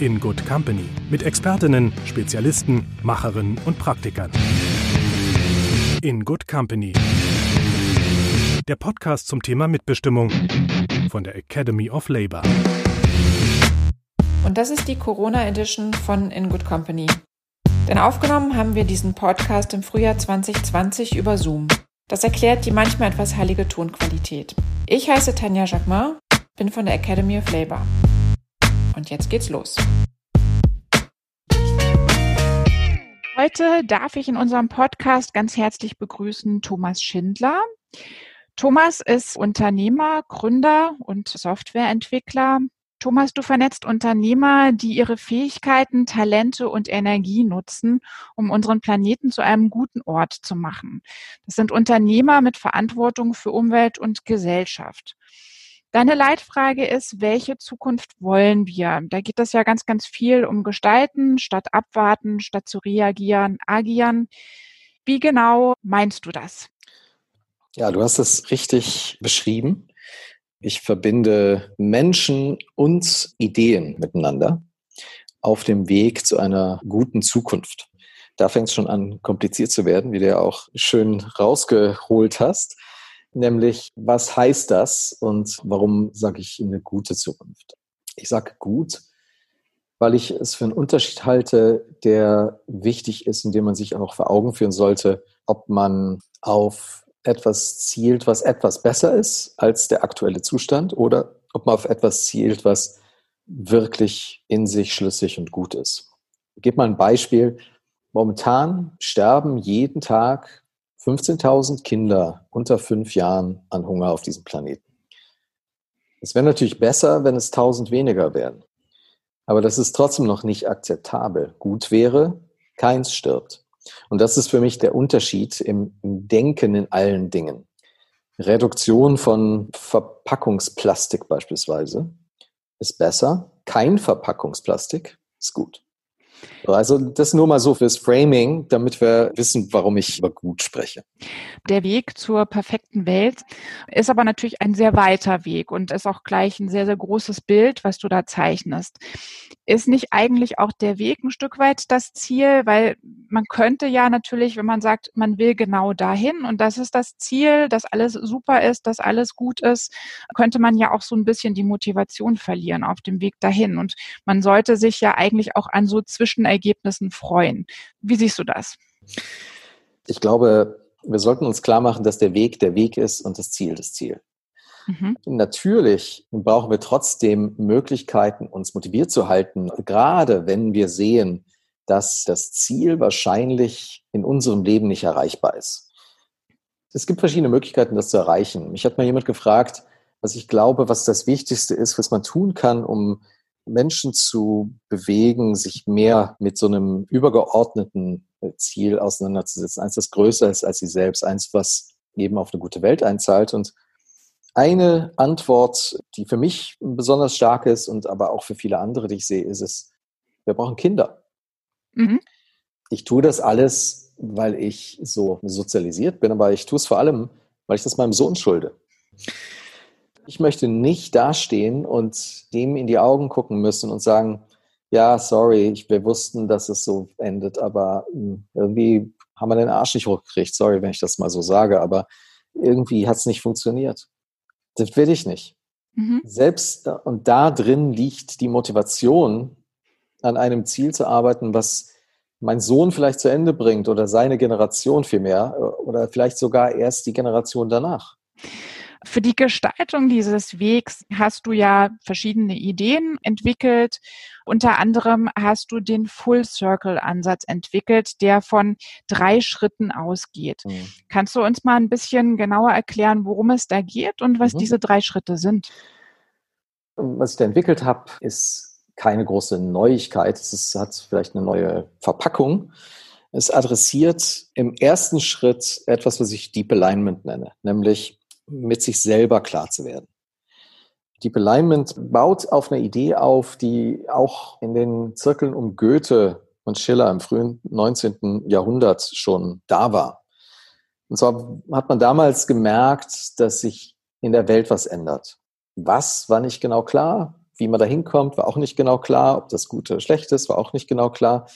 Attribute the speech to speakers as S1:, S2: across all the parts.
S1: in Good Company mit Expertinnen, Spezialisten, Macherinnen und Praktikern. In Good Company. Der Podcast zum Thema Mitbestimmung von der Academy of Labor.
S2: Und das ist die Corona Edition von In Good Company. Denn aufgenommen haben wir diesen Podcast im Frühjahr 2020 über Zoom. Das erklärt die manchmal etwas heilige Tonqualität. Ich heiße Tanja Jacquemin bin von der Academy of Labor. Und jetzt geht's los. Heute darf ich in unserem Podcast ganz herzlich begrüßen Thomas Schindler. Thomas ist Unternehmer, Gründer und Softwareentwickler. Thomas, du vernetzt Unternehmer, die ihre Fähigkeiten, Talente und Energie nutzen, um unseren Planeten zu einem guten Ort zu machen. Das sind Unternehmer mit Verantwortung für Umwelt und Gesellschaft. Deine Leitfrage ist, welche Zukunft wollen wir? Da geht es ja ganz, ganz viel um Gestalten, statt abwarten, statt zu reagieren, agieren. Wie genau meinst du das?
S3: Ja, du hast es richtig beschrieben. Ich verbinde Menschen und Ideen miteinander auf dem Weg zu einer guten Zukunft. Da fängt es schon an, kompliziert zu werden, wie du ja auch schön rausgeholt hast nämlich was heißt das und warum sage ich eine gute Zukunft? Ich sage gut, weil ich es für einen Unterschied halte, der wichtig ist und den man sich auch vor Augen führen sollte, ob man auf etwas zielt, was etwas besser ist als der aktuelle Zustand oder ob man auf etwas zielt, was wirklich in sich schlüssig und gut ist. Ich gebe mal ein Beispiel. Momentan sterben jeden Tag 15.000 Kinder unter fünf Jahren an Hunger auf diesem Planeten. Es wäre natürlich besser, wenn es 1000 weniger wären. Aber das ist trotzdem noch nicht akzeptabel. Gut wäre, keins stirbt. Und das ist für mich der Unterschied im, Denken in allen Dingen. Reduktion von Verpackungsplastik beispielsweise ist besser. Kein Verpackungsplastik ist gut. Also das nur mal so fürs Framing, damit wir wissen, warum ich über gut spreche.
S2: Der Weg zur perfekten Welt ist aber natürlich ein sehr weiter Weg und ist auch gleich ein sehr, sehr großes Bild, was du da zeichnest. Ist nicht eigentlich auch der Weg ein Stück weit das Ziel? Weil man könnte ja natürlich, wenn man sagt, man will genau dahin und das ist das Ziel, dass alles super ist, dass alles gut ist, könnte man ja auch so ein bisschen die Motivation verlieren auf dem Weg dahin. Und man sollte sich ja eigentlich auch an so Zwischenergebnissen freuen. Wie siehst du das?
S3: Ich glaube, wir sollten uns klar machen, dass der Weg der Weg ist und das Ziel das Ziel. Mhm. Natürlich brauchen wir trotzdem Möglichkeiten, uns motiviert zu halten, gerade wenn wir sehen, dass das Ziel wahrscheinlich in unserem Leben nicht erreichbar ist. Es gibt verschiedene Möglichkeiten, das zu erreichen. Mich hat mal jemand gefragt, was ich glaube, was das Wichtigste ist, was man tun kann, um Menschen zu bewegen, sich mehr mit so einem übergeordneten äh, Ziel auseinanderzusetzen. Eins, das größer ist als sie selbst, eins, was eben auf eine gute Welt einzahlt. Und eine Antwort, die für mich besonders stark ist und aber auch für viele andere, die ich sehe, ist es, wir brauchen Kinder. Mhm. Ich tue das alles, weil ich so sozialisiert bin, aber ich tue es vor allem, weil ich das meinem Sohn schulde. Ich möchte nicht dastehen und dem in die Augen gucken müssen und sagen, ja, sorry, wir wussten, dass es so endet, aber hm, irgendwie haben wir den Arsch nicht hochgekriegt. Sorry, wenn ich das mal so sage, aber irgendwie hat es nicht funktioniert. Das will ich nicht. Mhm. Selbst und da drin liegt die Motivation, an einem Ziel zu arbeiten, was mein Sohn vielleicht zu Ende bringt oder seine Generation vielmehr äh, oder vielleicht sogar erst die Generation danach.
S2: Für die Gestaltung dieses Wegs hast du ja verschiedene Ideen entwickelt. Unter anderem hast du den Full Circle Ansatz entwickelt, der von drei Schritten ausgeht. Mhm. Kannst du uns mal ein bisschen genauer erklären, worum es da geht und was mhm. diese drei Schritte sind?
S3: Was ich da entwickelt habe, ist keine große Neuigkeit. Es ist, hat vielleicht eine neue Verpackung. Es adressiert im ersten Schritt etwas, was ich Deep Alignment nenne, nämlich mit sich selber klar zu werden. Deep Alignment baut auf eine Idee auf, die auch in den Zirkeln um Goethe und Schiller im frühen 19. Jahrhundert schon da war. Und zwar hat man damals gemerkt, dass sich in der Welt was ändert. Was war nicht genau klar? Wie man da hinkommt, war auch nicht genau klar. Ob das gut oder schlecht ist, war auch nicht genau klar.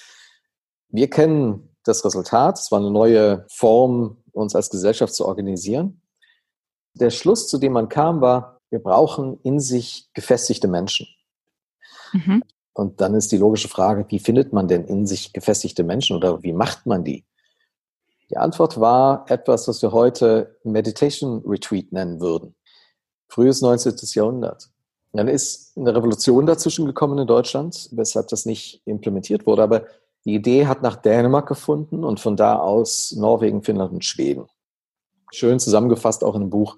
S3: Wir kennen das Resultat. Es war eine neue Form, uns als Gesellschaft zu organisieren. Der Schluss, zu dem man kam, war, wir brauchen in sich gefestigte Menschen. Mhm. Und dann ist die logische Frage, wie findet man denn in sich gefestigte Menschen oder wie macht man die? Die Antwort war etwas, was wir heute Meditation Retreat nennen würden. Frühes 19. Jahrhundert. Dann ist eine Revolution dazwischen gekommen in Deutschland, weshalb das nicht implementiert wurde. Aber die Idee hat nach Dänemark gefunden und von da aus Norwegen, Finnland und Schweden. Schön zusammengefasst auch in einem Buch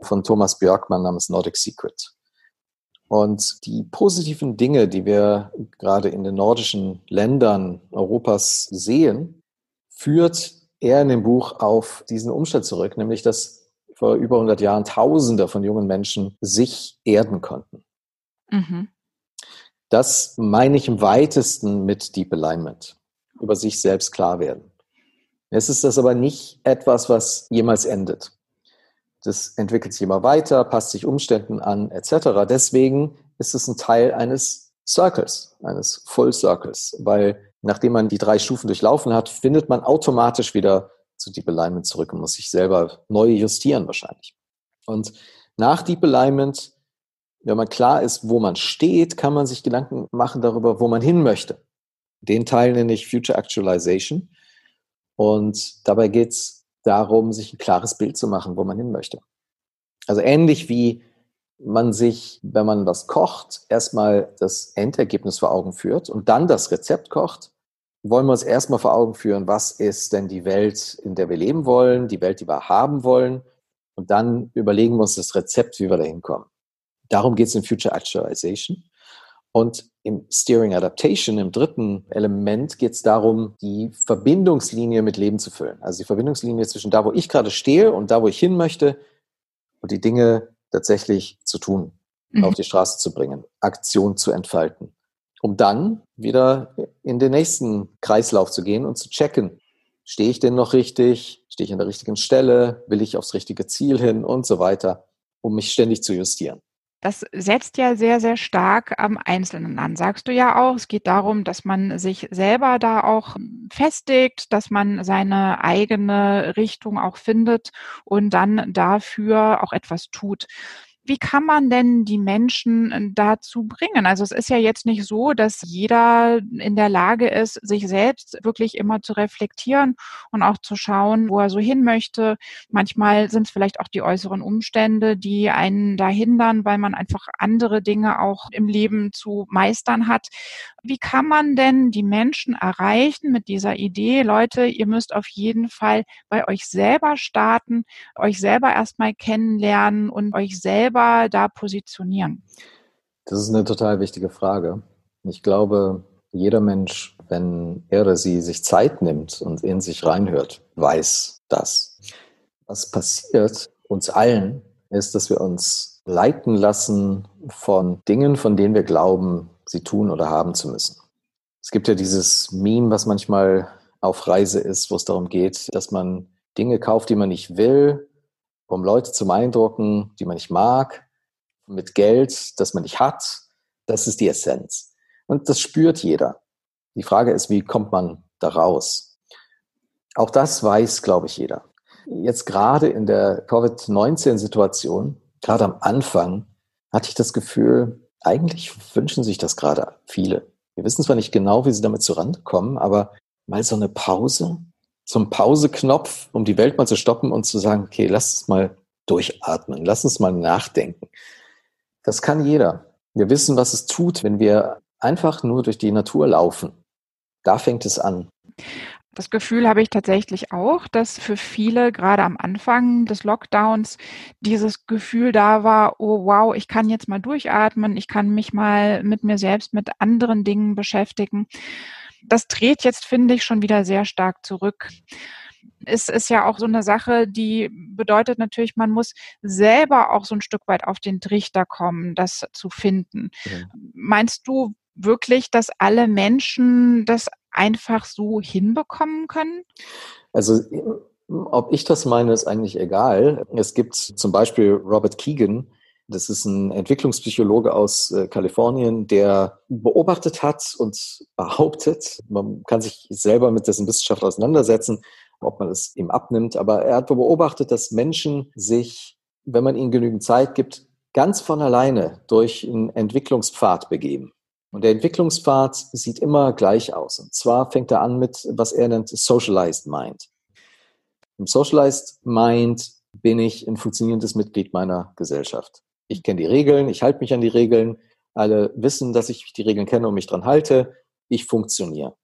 S3: von Thomas Björkmann namens Nordic Secret. Und die positiven Dinge, die wir gerade in den nordischen Ländern Europas sehen, führt er in dem Buch auf diesen Umstand zurück, nämlich dass vor über 100 Jahren Tausende von jungen Menschen sich erden konnten. Mhm. Das meine ich im weitesten mit Deep Alignment, über sich selbst klar werden. Es ist das aber nicht etwas, was jemals endet. Das entwickelt sich immer weiter, passt sich Umständen an, etc. Deswegen ist es ein Teil eines Circles, eines Full Circles, weil nachdem man die drei Stufen durchlaufen hat, findet man automatisch wieder zu Deep Alignment zurück und muss sich selber neu justieren wahrscheinlich. Und nach Deep Alignment, wenn man klar ist, wo man steht, kann man sich Gedanken machen darüber, wo man hin möchte. Den Teil nenne ich Future Actualization. Und dabei geht es darum, sich ein klares Bild zu machen, wo man hin möchte. Also ähnlich wie man sich, wenn man was kocht, erstmal das Endergebnis vor Augen führt und dann das Rezept kocht, wollen wir uns erstmal vor Augen führen, was ist denn die Welt, in der wir leben wollen, die Welt, die wir haben wollen. Und dann überlegen wir uns das Rezept, wie wir da hinkommen. Darum geht es in Future Actualization. Und im Steering Adaptation, im dritten Element, geht es darum, die Verbindungslinie mit Leben zu füllen. Also die Verbindungslinie zwischen da, wo ich gerade stehe und da, wo ich hin möchte und die Dinge tatsächlich zu tun, mhm. auf die Straße zu bringen, Aktion zu entfalten, um dann wieder in den nächsten Kreislauf zu gehen und zu checken, stehe ich denn noch richtig, stehe ich an der richtigen Stelle, will ich aufs richtige Ziel hin und so weiter, um mich ständig zu justieren.
S2: Das setzt ja sehr, sehr stark am Einzelnen an. Sagst du ja auch, es geht darum, dass man sich selber da auch festigt, dass man seine eigene Richtung auch findet und dann dafür auch etwas tut wie kann man denn die Menschen äh, dazu bringen? Also es ist ja jetzt nicht so, dass jeder in der Lage ist, sich selbst wirklich immer zu reflektieren und auch zu schauen, wo er so hin möchte. Manchmal sind es vielleicht auch die äußeren Umstände, die einen da hindern, weil man einfach andere Dinge auch im Leben zu meistern hat. Wie kann man denn die Menschen erreichen mit dieser Idee, Leute, ihr müsst auf jeden Fall bei euch selber starten, euch selber erstmal kennenlernen und euch selber selber da positionieren?
S3: Das ist eine total wichtige Frage. Ich glaube, jeder Mensch, wenn er oder sie sich Zeit nimmt und in sich reinhört, weiß das. Was passiert uns allen, ist, dass wir uns leiten lassen von Dingen, von denen wir glauben, sie tun oder haben zu müssen. Es gibt ja dieses Meme, was manchmal auf Reise ist, wo es darum geht, dass man Dinge kauft, die man nicht will, um Leute zu beeindrucken, die man nicht mag, mit Geld, das man nicht hat. Das ist die Essenz. Und das spürt jeder. Die Frage ist, wie kommt man da raus? Auch das weiß, glaube ich, jeder. Jetzt gerade in der Covid-19-Situation, gerade am Anfang, hatte ich das Gefühl, eigentlich wünschen sich das gerade viele. Wir wissen zwar nicht genau, wie sie damit zurande kommen, aber mal so eine Pause, zum Pauseknopf, um die Welt mal zu stoppen und zu sagen, okay, lass uns mal durchatmen, lass uns mal nachdenken. Das kann jeder. Wir wissen, was es tut, wenn wir einfach nur durch die Natur laufen. Da fängt es an.
S2: Das Gefühl habe ich tatsächlich auch, dass für viele gerade am Anfang des Lockdowns dieses Gefühl da war, oh wow, ich kann jetzt mal durchatmen, ich kann mich mal mit mir selbst, mit anderen Dingen beschäftigen. Das dreht jetzt, finde ich, schon wieder sehr stark zurück ist, ist ja auch so eine Sache, die bedeutet natürlich, man muss selber auch so ein Stück weit auf den Trichter kommen, das zu finden. Mhm. Meinst du wirklich, dass alle Menschen das einfach so hinbekommen können?
S3: Also ob ich das meine, ist eigentlich egal. Es gibt zum Beispiel Robert Keegan, das ist ein Entwicklungspsychologe aus äh, Kalifornien, der beobachtet hat und behauptet, man kann sich selber mit dessen Wissenschaft auseinandersetzen, ob man es ihm abnimmt, aber er hat beobachtet, dass Menschen sich, wenn man ihnen genügend Zeit gibt, ganz von alleine durch einen Entwicklungspfad begeben. Und der Entwicklungspfad sieht immer gleich aus. Und zwar fängt er an mit, was er nennt, Socialized Mind. Im Socialized Mind bin ich ein funktionierendes Mitglied meiner Gesellschaft. Ich kenne die Regeln, ich halte mich an die Regeln. Alle wissen, dass ich die Regeln kenne und mich dran halte. Ich funktioniere.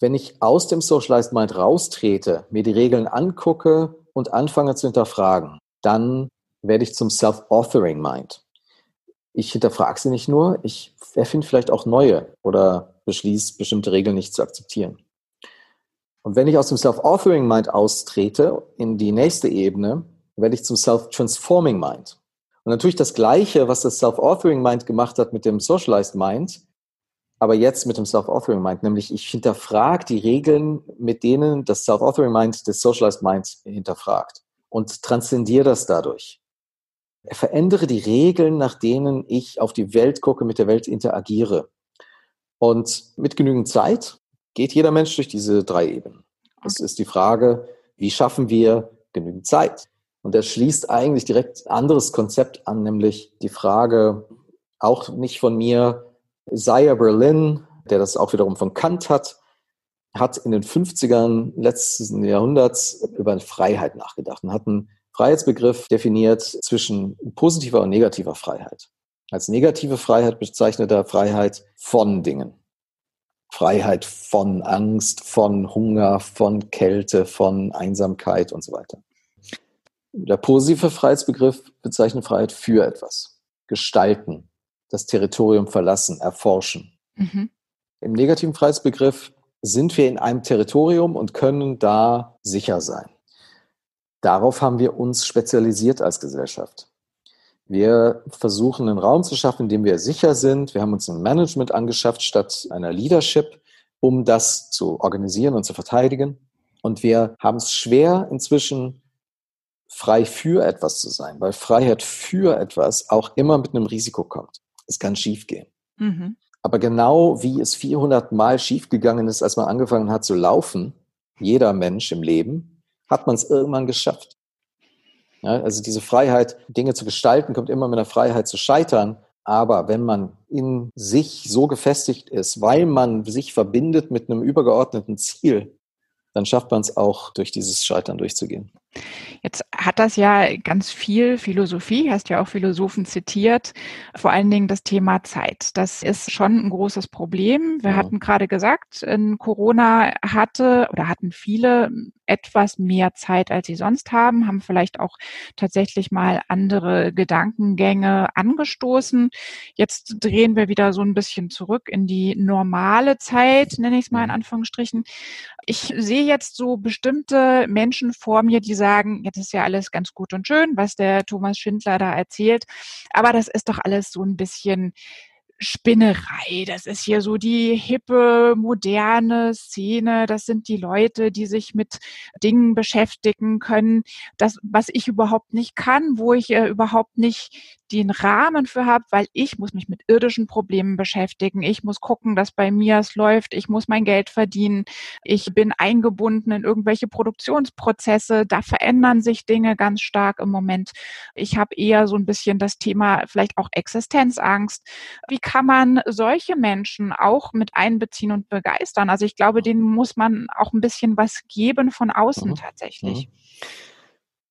S3: Wenn ich aus dem Socialized Mind raustrete, mir die Regeln angucke und anfange zu hinterfragen, dann werde ich zum Self-Authoring Mind ich hinterfrage sie nicht nur, ich erfinde vielleicht auch neue oder beschließe, bestimmte Regeln nicht zu akzeptieren. Und wenn ich aus dem Self-Authoring Mind austrete in die nächste Ebene, werde ich zum Self-Transforming Mind. Und natürlich das Gleiche, was das Self-Authoring Mind gemacht hat mit dem Socialized Mind, aber jetzt mit dem Self-Authoring Mind, nämlich ich hinterfrage die Regeln, mit denen das Self-Authoring Mind das Socialized Mind hinterfragt und transzendiere das dadurch verändere die Regeln, nach denen ich auf die Welt gucke, mit der Welt interagiere. Und mit genügend Zeit geht jeder Mensch durch diese drei Ebenen. Es ist die Frage, wie schaffen wir genügend Zeit? Und er schließt eigentlich direkt ein anderes Konzept an, nämlich die Frage, auch nicht von mir, Isaiah Berlin, der das auch wiederum von Kant hat, hat in den 50ern letzten Jahrhunderts über Freiheit nachgedacht und hat einen Freiheitsbegriff definiert zwischen positiver und negativer Freiheit. Als negative Freiheit bezeichnet er Freiheit von Dingen. Freiheit von Angst, von Hunger, von Kälte, von Einsamkeit und so weiter. Der positive Freiheitsbegriff bezeichnet Freiheit für etwas. Gestalten, das Territorium verlassen, erforschen. Mhm. Im negativen Freiheitsbegriff sind wir in einem Territorium und können da sicher sein. Darauf haben wir uns spezialisiert als Gesellschaft. Wir versuchen einen Raum zu schaffen, in dem wir sicher sind. Wir haben uns ein Management angeschafft statt einer Leadership, um das zu organisieren und zu verteidigen. Und wir haben es schwer inzwischen frei für etwas zu sein, weil Freiheit für etwas auch immer mit einem Risiko kommt. Es kann schiefgehen. Mhm. Aber genau wie es 400 Mal schiefgegangen ist, als man angefangen hat zu laufen, jeder Mensch im Leben, hat man es irgendwann geschafft. Ja, also diese Freiheit, Dinge zu gestalten, kommt immer mit der Freiheit zu scheitern. Aber wenn man in sich so gefestigt ist, weil man sich verbindet mit einem übergeordneten Ziel, dann schafft man es auch, durch dieses Scheitern durchzugehen.
S2: Jetzt hat das ja ganz viel Philosophie, hast ja auch Philosophen zitiert, vor allen Dingen das Thema Zeit. Das ist schon ein großes Problem. Wir ja. hatten gerade gesagt, in Corona hatte oder hatten viele etwas mehr Zeit, als sie sonst haben, haben vielleicht auch tatsächlich mal andere Gedankengänge angestoßen. Jetzt drehen wir wieder so ein bisschen zurück in die normale Zeit, nenne ich es mal in Anführungsstrichen. Ich sehe jetzt so bestimmte Menschen vor mir, die sagen, jetzt ist ja alles ganz gut und schön, was der Thomas Schindler da erzählt, aber das ist doch alles so ein bisschen Spinnerei. Das ist hier so die hippe, moderne Szene. Das sind die Leute, die sich mit Dingen beschäftigen können. Das, was ich überhaupt nicht kann, wo ich äh, überhaupt nicht den Rahmen für habe, weil ich muss mich mit irdischen Problemen beschäftigen. Ich muss gucken, dass bei mir es läuft. Ich muss mein Geld verdienen. Ich bin eingebunden in irgendwelche Produktionsprozesse. Da verändern sich Dinge ganz stark im Moment. Ich habe eher so ein bisschen das Thema vielleicht auch Existenzangst. Wie kann man solche Menschen auch mit einbeziehen und begeistern? Also ich glaube, denen muss man auch ein bisschen was geben von außen mhm. tatsächlich. Mhm.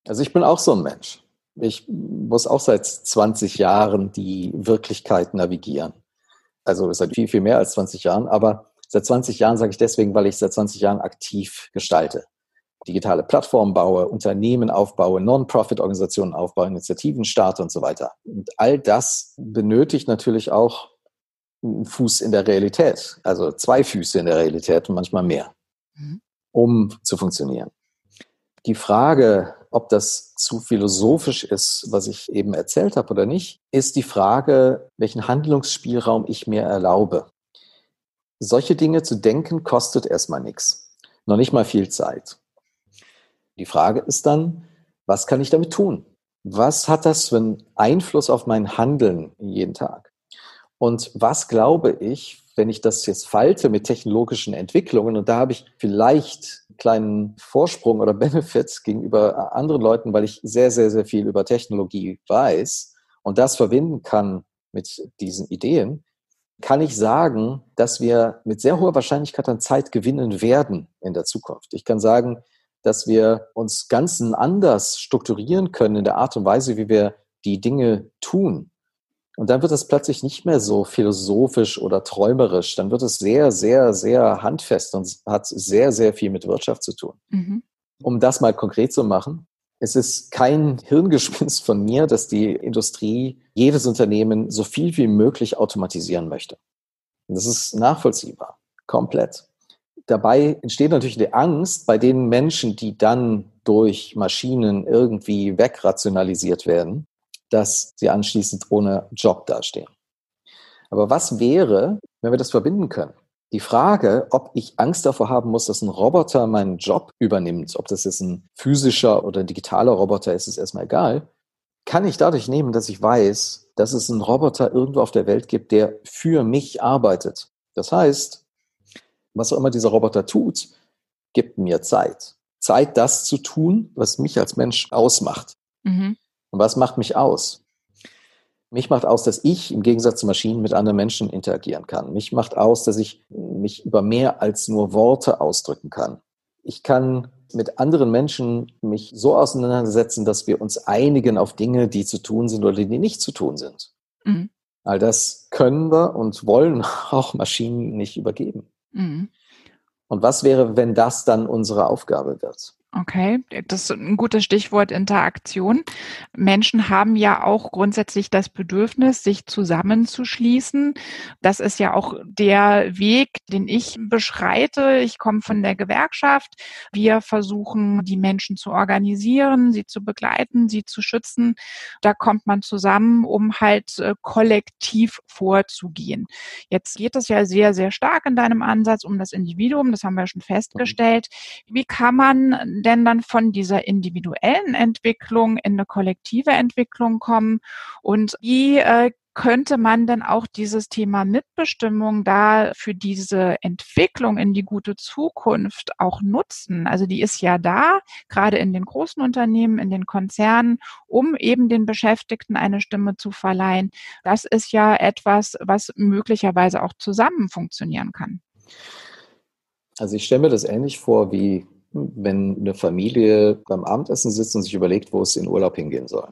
S3: Also ich bin auch so ein Mensch. Ich muss auch seit 20 Jahren die Wirklichkeit navigieren. Also seit viel, viel mehr als 20 Jahren. Aber Seit 20 Jahren sage ich deswegen, weil ich seit 20 Jahren aktiv gestalte. Digitale Plattformen baue, Unternehmen aufbaue, Non-Profit-Organisationen aufbaue, Initiativen starte und so weiter. Und all das benötigt natürlich auch einen Fuß in der Realität, also zwei Füße in der Realität und manchmal mehr, mhm. um zu funktionieren. Die Frage, ob das zu philosophisch ist, was ich eben erzählt habe oder nicht, ist die Frage, welchen Handlungsspielraum ich mir erlaube. Solche Dinge zu denken kostet erstmal nichts, noch nicht mal viel Zeit. Die Frage ist dann, was kann ich damit tun? Was hat das für einen Einfluss auf mein Handeln jeden Tag? Und was glaube ich, wenn ich das jetzt falte mit technologischen Entwicklungen, und da habe ich vielleicht kleinen Vorsprung oder Benefit gegenüber anderen Leuten, weil ich sehr, sehr, sehr viel über Technologie weiß und das verbinden kann mit diesen Ideen, kann ich sagen, dass wir mit sehr hoher Wahrscheinlichkeit an Zeit gewinnen werden in der Zukunft. Ich kann sagen, dass wir uns ganz anders strukturieren können in der Art und Weise, wie wir die Dinge tun. Und dann wird es plötzlich nicht mehr so philosophisch oder träumerisch. Dann wird es sehr, sehr, sehr handfest und hat sehr, sehr viel mit Wirtschaft zu tun. Mhm. Um das mal konkret zu machen, es ist kein Hirngespinst von mir, dass die Industrie jedes Unternehmen so viel wie möglich automatisieren möchte. Und das ist nachvollziehbar, komplett. Dabei entsteht natürlich die Angst bei den Menschen, die dann durch Maschinen irgendwie wegrationalisiert werden, dass sie anschließend ohne Job dastehen. Aber was wäre, wenn wir das verbinden können? Die Frage, ob ich Angst davor haben muss, dass ein Roboter meinen Job übernimmt, ob das jetzt ein physischer oder ein digitaler Roboter ist, ist erstmal egal, kann ich dadurch nehmen, dass ich weiß, dass es einen Roboter irgendwo auf der Welt gibt, der für mich arbeitet. Das heißt, was auch immer dieser Roboter tut, gibt mir Zeit. Zeit, das zu tun, was mich als Mensch ausmacht. Mhm. Und was macht mich aus? Mich macht aus, dass ich im Gegensatz zu Maschinen mit anderen Menschen interagieren kann. Mich macht aus, dass ich mich über mehr als nur Worte ausdrücken kann. Ich kann mit anderen Menschen mich so auseinandersetzen, dass wir uns einigen auf Dinge, die zu tun sind oder die nicht zu tun sind. Mhm. All das können wir und wollen auch Maschinen nicht übergeben. Mhm. Und was wäre, wenn das dann unsere Aufgabe wird?
S2: Okay, das ist ein gutes Stichwort Interaktion. Menschen haben ja auch grundsätzlich das Bedürfnis, sich zusammenzuschließen. Das ist ja auch der Weg, den ich beschreite. Ich komme von der Gewerkschaft. Wir versuchen, die Menschen zu organisieren, sie zu begleiten, sie zu schützen. Da kommt man zusammen, um halt äh, kollektiv vorzugehen. Jetzt geht es ja sehr, sehr stark in deinem Ansatz um das Individuum. Das haben wir schon festgestellt. Wie kann man denn dann von dieser individuellen Entwicklung in eine kollektive Entwicklung kommen? Und wie äh, könnte man denn auch dieses Thema Mitbestimmung da für diese Entwicklung in die gute Zukunft auch nutzen? Also die ist ja da, gerade in den großen Unternehmen, in den Konzernen, um eben den Beschäftigten eine Stimme zu verleihen. Das ist ja etwas, was möglicherweise auch zusammen funktionieren kann.
S3: Also ich stelle mir das ähnlich vor wie wenn eine Familie beim Abendessen sitzt und sich überlegt, wo es in Urlaub hingehen soll.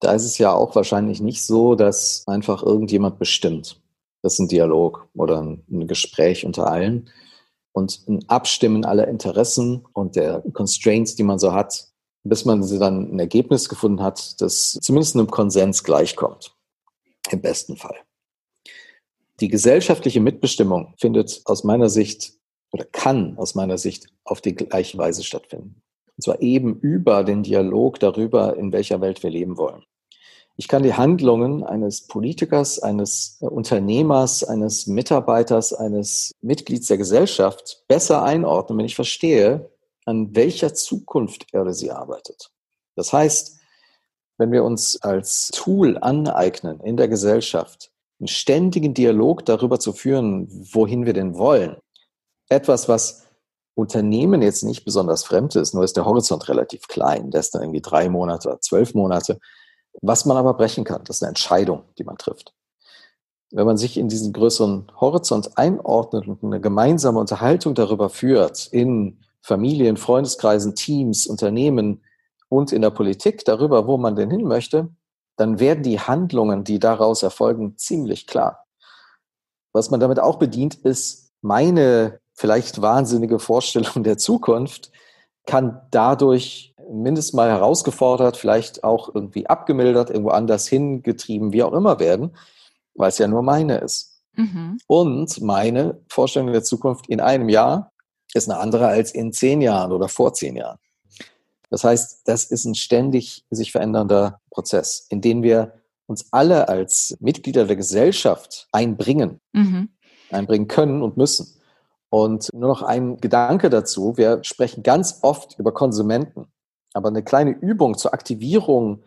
S3: Da ist es ja auch wahrscheinlich nicht so, dass einfach irgendjemand bestimmt. Das ist ein Dialog oder ein Gespräch unter allen und ein Abstimmen aller Interessen und der Constraints, die man so hat, bis man dann ein Ergebnis gefunden hat, das zumindest einem Konsens gleichkommt. Im besten Fall. Die gesellschaftliche Mitbestimmung findet aus meiner Sicht oder kann aus meiner Sicht auf die gleiche Weise stattfinden. Und zwar eben über den Dialog darüber, in welcher Welt wir leben wollen. Ich kann die Handlungen eines Politikers, eines Unternehmers, eines Mitarbeiters, eines Mitglieds der Gesellschaft besser einordnen, wenn ich verstehe, an welcher Zukunft er oder sie arbeitet. Das heißt, wenn wir uns als Tool aneignen in der Gesellschaft, einen ständigen Dialog darüber zu führen, wohin wir denn wollen, etwas, was Unternehmen jetzt nicht besonders fremd ist, nur ist der Horizont relativ klein. Der ist dann irgendwie drei Monate oder zwölf Monate. Was man aber brechen kann, das ist eine Entscheidung, die man trifft. Wenn man sich in diesen größeren Horizont einordnet und eine gemeinsame Unterhaltung darüber führt, in Familien, Freundeskreisen, Teams, Unternehmen und in der Politik darüber, wo man denn hin möchte, dann werden die Handlungen, die daraus erfolgen, ziemlich klar. Was man damit auch bedient, ist meine vielleicht wahnsinnige Vorstellung der Zukunft kann dadurch mindestens mal herausgefordert, vielleicht auch irgendwie abgemildert, irgendwo anders hingetrieben, wie auch immer werden, weil es ja nur meine ist. Mhm. Und meine Vorstellung der Zukunft in einem Jahr ist eine andere als in zehn Jahren oder vor zehn Jahren. Das heißt, das ist ein ständig sich verändernder Prozess, in den wir uns alle als Mitglieder der Gesellschaft einbringen, mhm. einbringen können und müssen. Und nur noch ein Gedanke dazu. Wir sprechen ganz oft über Konsumenten, aber eine kleine Übung zur Aktivierung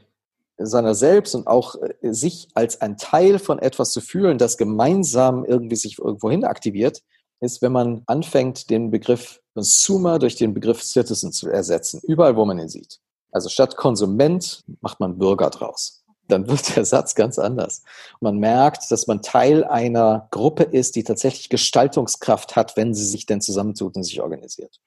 S3: seiner selbst und auch äh, sich als ein Teil von etwas zu fühlen, das gemeinsam irgendwie sich irgendwohin aktiviert, ist, wenn man anfängt, den Begriff Consumer durch den Begriff Citizen zu ersetzen, überall, wo man ihn sieht. Also statt Konsument macht man Bürger draus. Dann wird der Satz ganz anders. Man merkt, dass man Teil einer Gruppe ist, die tatsächlich Gestaltungskraft hat, wenn sie sich denn zusammentut und sich organisiert.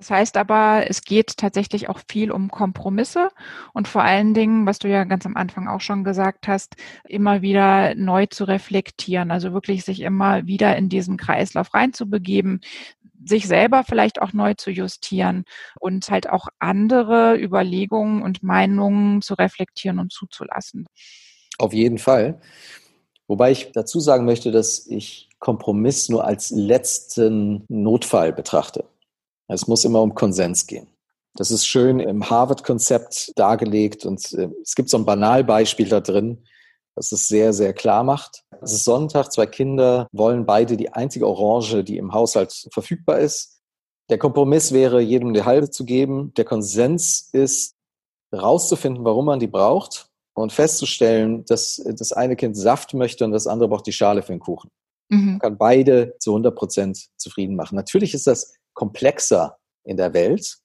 S2: Das heißt aber, es geht tatsächlich auch viel um Kompromisse und vor allen Dingen, was du ja ganz am Anfang auch schon gesagt hast, immer wieder neu zu reflektieren, also wirklich sich immer wieder in diesen Kreislauf reinzubegeben, sich selber vielleicht auch neu zu justieren und halt auch andere Überlegungen und Meinungen zu reflektieren und zuzulassen.
S3: Auf jeden Fall. Wobei ich dazu sagen möchte, dass ich Kompromiss nur als letzten Notfall betrachte. Es muss immer um Konsens gehen. Das ist schön im Harvard-Konzept dargelegt und äh, es gibt so ein Banalbeispiel da drin, das es sehr, sehr klar macht. Es ist Sonntag, zwei Kinder wollen beide die einzige Orange, die im Haushalt verfügbar ist. Der Kompromiss wäre, jedem die halbe zu geben. Der Konsens ist, rauszufinden, warum man die braucht und festzustellen, dass das eine Kind Saft möchte und das andere braucht die Schale für den Kuchen. Mhm. Man kann beide zu 100 Prozent zufrieden machen. Natürlich ist das komplexer in der Welt.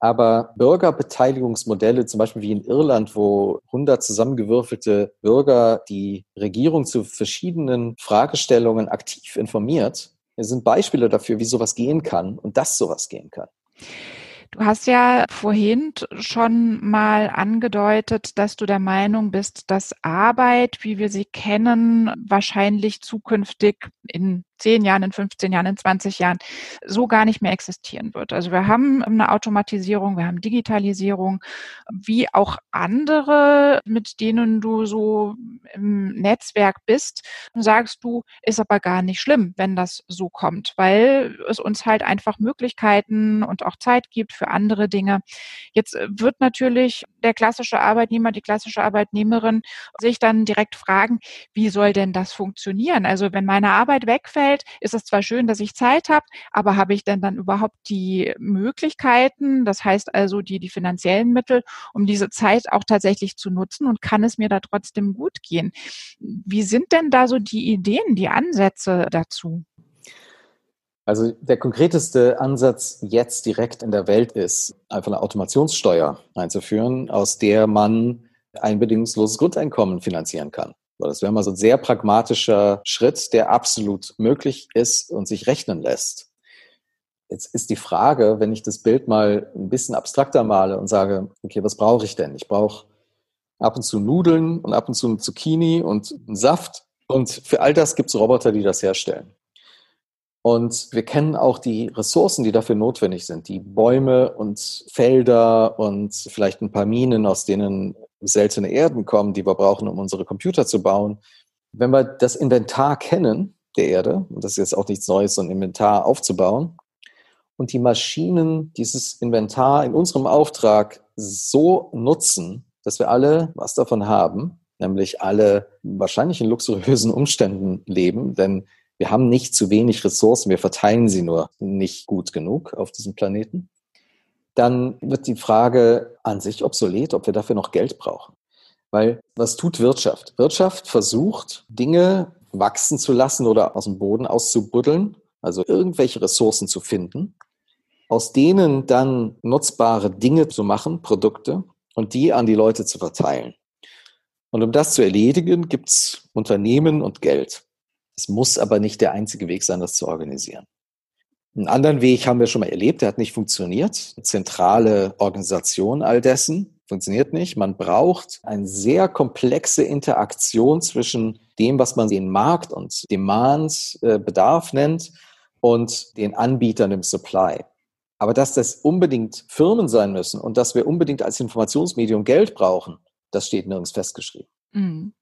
S3: Aber Bürgerbeteiligungsmodelle, zum Beispiel wie in Irland, wo 100 zusammengewürfelte Bürger die Regierung zu verschiedenen Fragestellungen aktiv informiert, sind Beispiele dafür, wie sowas gehen kann und dass sowas gehen kann.
S2: Du hast ja vorhin schon mal angedeutet, dass du der Meinung bist, dass Arbeit, wie wir sie kennen, wahrscheinlich zukünftig in 10 Jahren, in 15 Jahren, in 20 Jahren so gar nicht mehr existieren wird. Also wir haben eine Automatisierung, wir haben Digitalisierung, wie auch andere, mit denen du so im Netzwerk bist, sagst du, ist aber gar nicht schlimm, wenn das so kommt, weil es uns halt einfach Möglichkeiten und auch Zeit gibt für andere Dinge. Jetzt wird natürlich der klassische Arbeitnehmer, die klassische Arbeitnehmerin sich dann direkt fragen, wie soll denn das funktionieren? Also wenn meine Arbeit wegfällt, Umfeld ist es zwar schön, dass ich Zeit habe, aber habe ich denn dann überhaupt die Möglichkeiten, das heißt also die, die finanziellen Mittel, um diese Zeit auch tatsächlich zu nutzen und kann es mir da trotzdem gut gehen? Wie sind denn da so die Ideen, die Ansätze dazu?
S3: Also der konkreteste Ansatz jetzt direkt in der Welt ist, einfach eine Automationssteuer einzuführen, aus der man ein bedingungsloses Grundeinkommen finanzieren kann. Das wäre mal so ein sehr pragmatischer Schritt, der absolut möglich ist und sich rechnen lässt. Jetzt ist die Frage, wenn ich das Bild mal ein bisschen abstrakter male und sage, okay, was brauche ich denn? Ich brauche ab und zu Nudeln und ab und zu Zucchini und Saft. Und für all das gibt es Roboter, die das herstellen. Und wir kennen auch die Ressourcen, die dafür notwendig sind. Die Bäume und Felder und vielleicht ein paar Minen, aus denen seltene Erden kommen, die wir brauchen, um unsere Computer zu bauen. Wenn wir das Inventar kennen der Erde, und das ist jetzt auch nichts Neues, so ein Inventar aufzubauen, und die Maschinen dieses Inventar in unserem Auftrag so nutzen, dass wir alle was davon haben, nämlich alle wahrscheinlich in luxuriösen Umständen leben, denn wir haben nicht zu wenig Ressourcen, wir verteilen sie nur nicht gut genug auf diesem Planeten dann wird die Frage an sich obsolet, ob wir dafür noch Geld brauchen. Weil was tut Wirtschaft? Wirtschaft versucht, Dinge wachsen zu lassen oder aus dem Boden auszubuddeln, also irgendwelche Ressourcen zu finden, aus denen dann nutzbare Dinge zu machen, Produkte, und die an die Leute zu verteilen. Und um das zu erledigen, gibt es Unternehmen und Geld. Es muss aber nicht der einzige Weg sein, das zu organisieren. Einen anderen Weg haben wir schon mal erlebt, der hat nicht funktioniert. Zentrale Organisation all dessen. Funktioniert nicht. Man braucht eine sehr komplexe Interaktion zwischen dem, was man den Markt und Demand, äh, Bedarf nennt, und den Anbietern im Supply. Aber dass das unbedingt Firmen sein müssen und dass wir unbedingt als Informationsmedium Geld brauchen, das steht nirgends festgeschrieben.
S2: Mhm.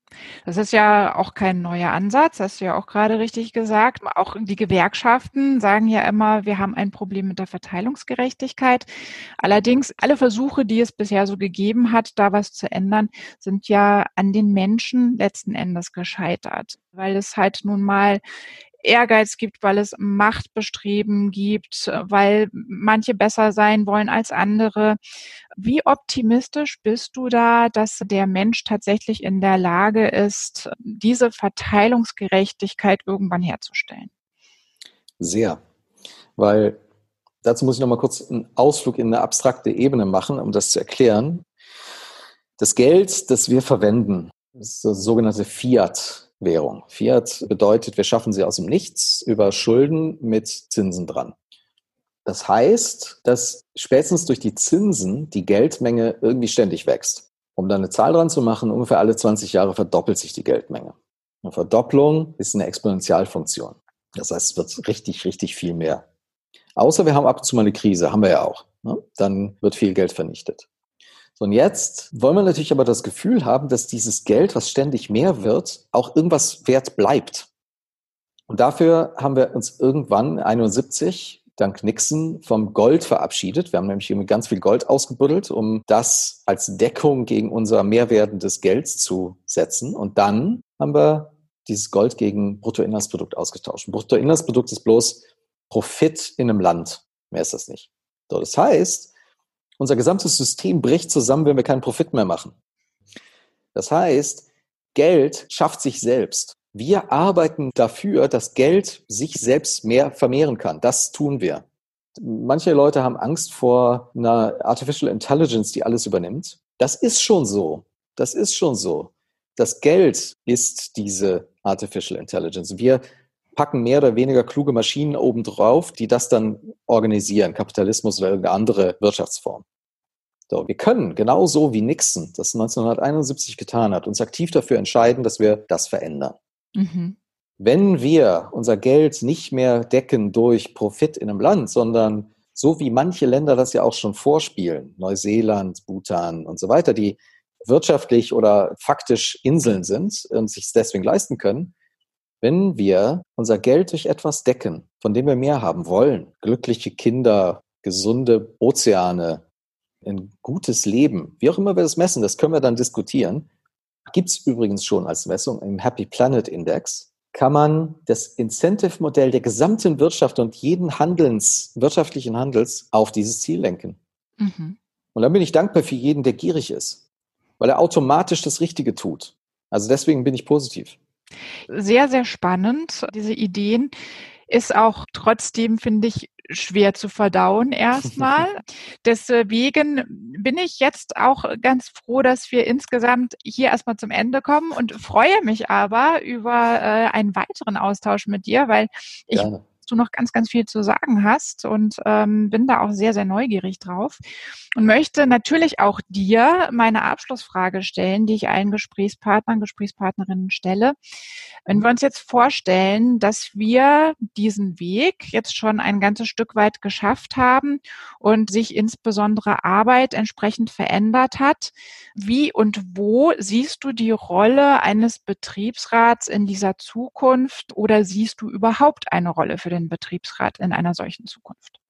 S2: Das ist ja auch kein neuer Ansatz, hast du ja auch gerade richtig gesagt. Auch die Gewerkschaften sagen ja immer, wir haben ein Problem mit der Verteilungsgerechtigkeit. Allerdings alle Versuche, die es bisher so gegeben hat, da was zu ändern, sind ja an den Menschen letzten Endes gescheitert, weil es halt nun mal Ehrgeiz gibt, weil es Machtbestreben gibt, weil manche besser sein wollen als andere. Wie optimistisch bist du da, dass der Mensch tatsächlich in der Lage ist, diese Verteilungsgerechtigkeit irgendwann herzustellen?
S3: Sehr, weil dazu muss ich noch mal kurz einen Ausflug in eine abstrakte Ebene machen, um das zu erklären. Das Geld, das wir verwenden, ist das sogenannte Fiat. Währung. Fiat bedeutet, wir schaffen sie aus dem Nichts über Schulden mit Zinsen dran. Das heißt, dass spätestens durch die Zinsen die Geldmenge irgendwie ständig wächst. Um da eine Zahl dran zu machen, ungefähr alle 20 Jahre verdoppelt sich die Geldmenge. Eine Verdopplung ist eine Exponentialfunktion. Das heißt, es wird richtig, richtig viel mehr. Außer wir haben ab und zu mal eine Krise, haben wir ja auch. Ne? Dann wird viel Geld vernichtet. So, und jetzt wollen wir natürlich aber das Gefühl haben, dass dieses Geld, was ständig mehr wird, auch irgendwas wert bleibt. Und dafür haben wir uns irgendwann 71 dank Nixon vom Gold verabschiedet. Wir haben nämlich ganz viel Gold ausgebuddelt, um das als Deckung gegen unser Mehrwerden des Gelds zu setzen. Und dann haben wir dieses Gold gegen Bruttoinlandsprodukt ausgetauscht. Bruttoinlandsprodukt ist bloß Profit in einem Land. Mehr ist das nicht. So, das heißt, unser gesamtes System bricht zusammen, wenn wir keinen Profit mehr machen. Das heißt, Geld schafft sich selbst. Wir arbeiten dafür, dass Geld sich selbst mehr vermehren kann. Das tun wir. Manche Leute haben Angst vor einer Artificial Intelligence, die alles übernimmt. Das ist schon so. Das ist schon so. Das Geld ist diese Artificial Intelligence. Wir packen mehr oder weniger kluge Maschinen obendrauf, die das dann organisieren, Kapitalismus oder irgendeine andere Wirtschaftsform. So, wir können genauso wie Nixon das 1971 getan hat, uns aktiv dafür entscheiden, dass wir das verändern. Mhm. Wenn wir unser Geld nicht mehr decken durch Profit in einem Land, sondern so wie manche Länder das ja auch schon vorspielen, Neuseeland, Bhutan und so weiter, die wirtschaftlich oder faktisch Inseln sind und sich es deswegen leisten können, wenn wir unser Geld durch etwas decken, von dem wir mehr haben wollen, glückliche Kinder, gesunde Ozeane, ein gutes Leben, wie auch immer wir das messen, das können wir dann diskutieren, gibt es übrigens schon als Messung im Happy Planet Index, kann man das Incentive-Modell der gesamten Wirtschaft und jeden Handelns, wirtschaftlichen Handels auf dieses Ziel lenken. Mhm. Und dann bin ich dankbar für jeden, der gierig ist, weil er automatisch das Richtige tut. Also deswegen bin ich positiv.
S2: Sehr, sehr spannend, diese Ideen. Ist auch trotzdem, finde ich, schwer zu verdauen erstmal. Deswegen bin ich jetzt auch ganz froh, dass wir insgesamt hier erstmal zum Ende kommen und freue mich aber über äh, einen weiteren Austausch mit dir, weil ich Gerne du noch ganz, ganz viel zu sagen hast und ähm, bin da auch sehr, sehr neugierig drauf und möchte natürlich auch dir meine Abschlussfrage stellen, die ich allen Gesprächspartnern, Gesprächspartnerinnen stelle. Wenn wir uns jetzt vorstellen, dass wir diesen Weg jetzt schon ein ganzes Stück weit geschafft haben und sich insbesondere Arbeit entsprechend verändert hat, wie und wo siehst du die Rolle eines Betriebsrats in dieser Zukunft oder siehst du überhaupt eine Rolle für den Betriebsrat in einer solchen Zukunft?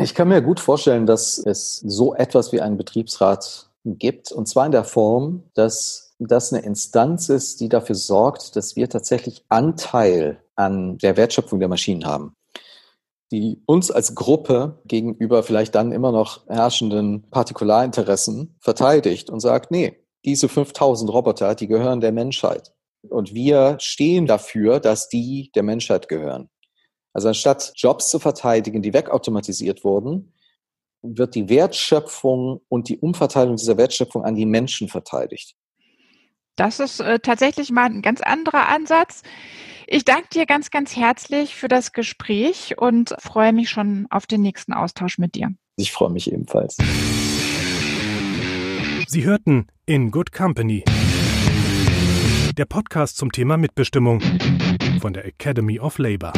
S3: Ich kann mir gut vorstellen, dass es so etwas wie einen Betriebsrat gibt, und zwar in der Form, dass das eine Instanz ist, die dafür sorgt, dass wir tatsächlich Anteil an der Wertschöpfung der Maschinen haben, die uns als Gruppe gegenüber vielleicht dann immer noch herrschenden Partikularinteressen verteidigt und sagt, nee, diese 5000 Roboter, die gehören der Menschheit. Und wir stehen dafür, dass die der Menschheit gehören. Also anstatt Jobs zu verteidigen, die wegautomatisiert wurden, wird die Wertschöpfung und die Umverteilung dieser Wertschöpfung an die Menschen verteidigt.
S2: Das ist äh, tatsächlich mal ein ganz anderer Ansatz. Ich danke dir ganz, ganz herzlich für das Gespräch und freue mich schon auf den nächsten Austausch mit dir.
S3: Ich freue mich ebenfalls.
S1: Sie hörten In Good Company. Der Podcast zum Thema Mitbestimmung von der Academy of Labor.